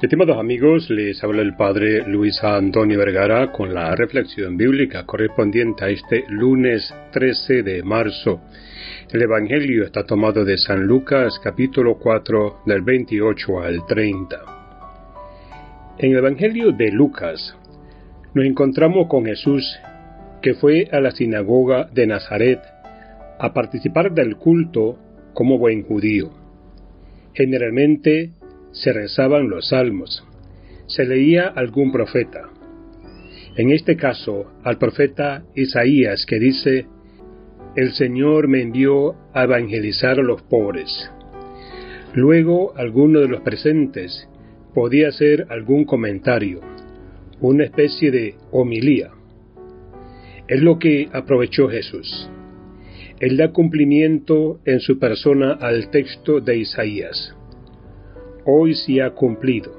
Estimados amigos, les habla el Padre Luis Antonio Vergara con la reflexión bíblica correspondiente a este lunes 13 de marzo. El Evangelio está tomado de San Lucas capítulo 4 del 28 al 30. En el Evangelio de Lucas nos encontramos con Jesús que fue a la sinagoga de Nazaret a participar del culto como buen judío. Generalmente se rezaban los salmos, se leía algún profeta. En este caso, al profeta Isaías que dice, El Señor me envió a evangelizar a los pobres. Luego alguno de los presentes podía hacer algún comentario, una especie de homilía. Es lo que aprovechó Jesús. Él da cumplimiento en su persona al texto de Isaías hoy se ha cumplido.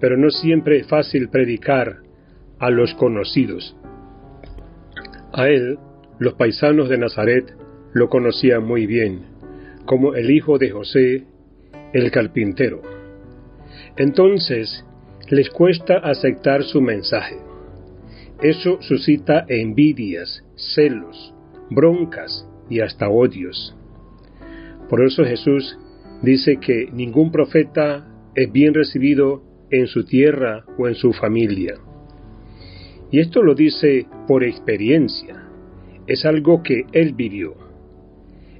Pero no siempre es fácil predicar a los conocidos. A él, los paisanos de Nazaret lo conocían muy bien, como el hijo de José, el carpintero. Entonces, les cuesta aceptar su mensaje. Eso suscita envidias, celos, broncas y hasta odios. Por eso Jesús dice que ningún profeta es bien recibido en su tierra o en su familia. Y esto lo dice por experiencia. Es algo que él vivió.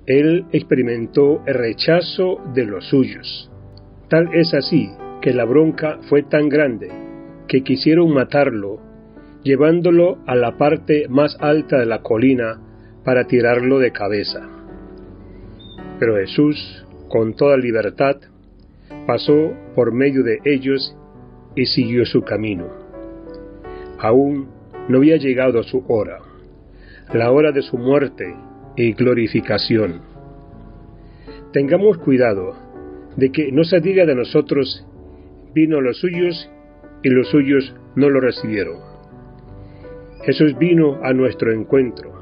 Él experimentó el rechazo de los suyos. Tal es así que la bronca fue tan grande que quisieron matarlo, llevándolo a la parte más alta de la colina para tirarlo de cabeza. Pero Jesús con toda libertad, pasó por medio de ellos y siguió su camino. Aún no había llegado su hora, la hora de su muerte y glorificación. Tengamos cuidado de que no se diga de nosotros, vino los suyos y los suyos no lo recibieron. Jesús vino a nuestro encuentro,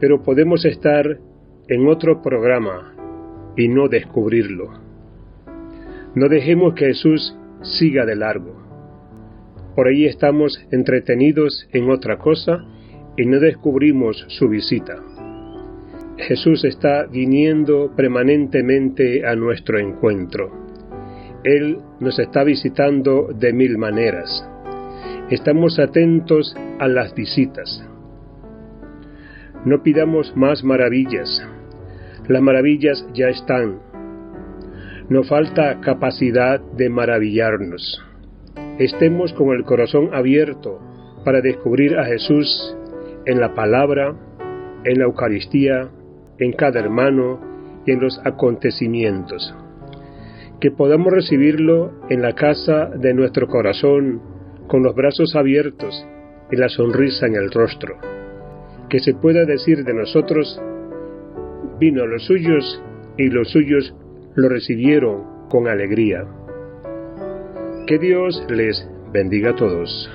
pero podemos estar en otro programa y no descubrirlo. No dejemos que Jesús siga de largo. Por ahí estamos entretenidos en otra cosa y no descubrimos su visita. Jesús está viniendo permanentemente a nuestro encuentro. Él nos está visitando de mil maneras. Estamos atentos a las visitas. No pidamos más maravillas, las maravillas ya están. No falta capacidad de maravillarnos. Estemos con el corazón abierto para descubrir a Jesús en la palabra, en la Eucaristía, en cada hermano y en los acontecimientos. Que podamos recibirlo en la casa de nuestro corazón con los brazos abiertos y la sonrisa en el rostro. Que se pueda decir de nosotros vino a los suyos y los suyos lo recibieron con alegría. Que Dios les bendiga a todos.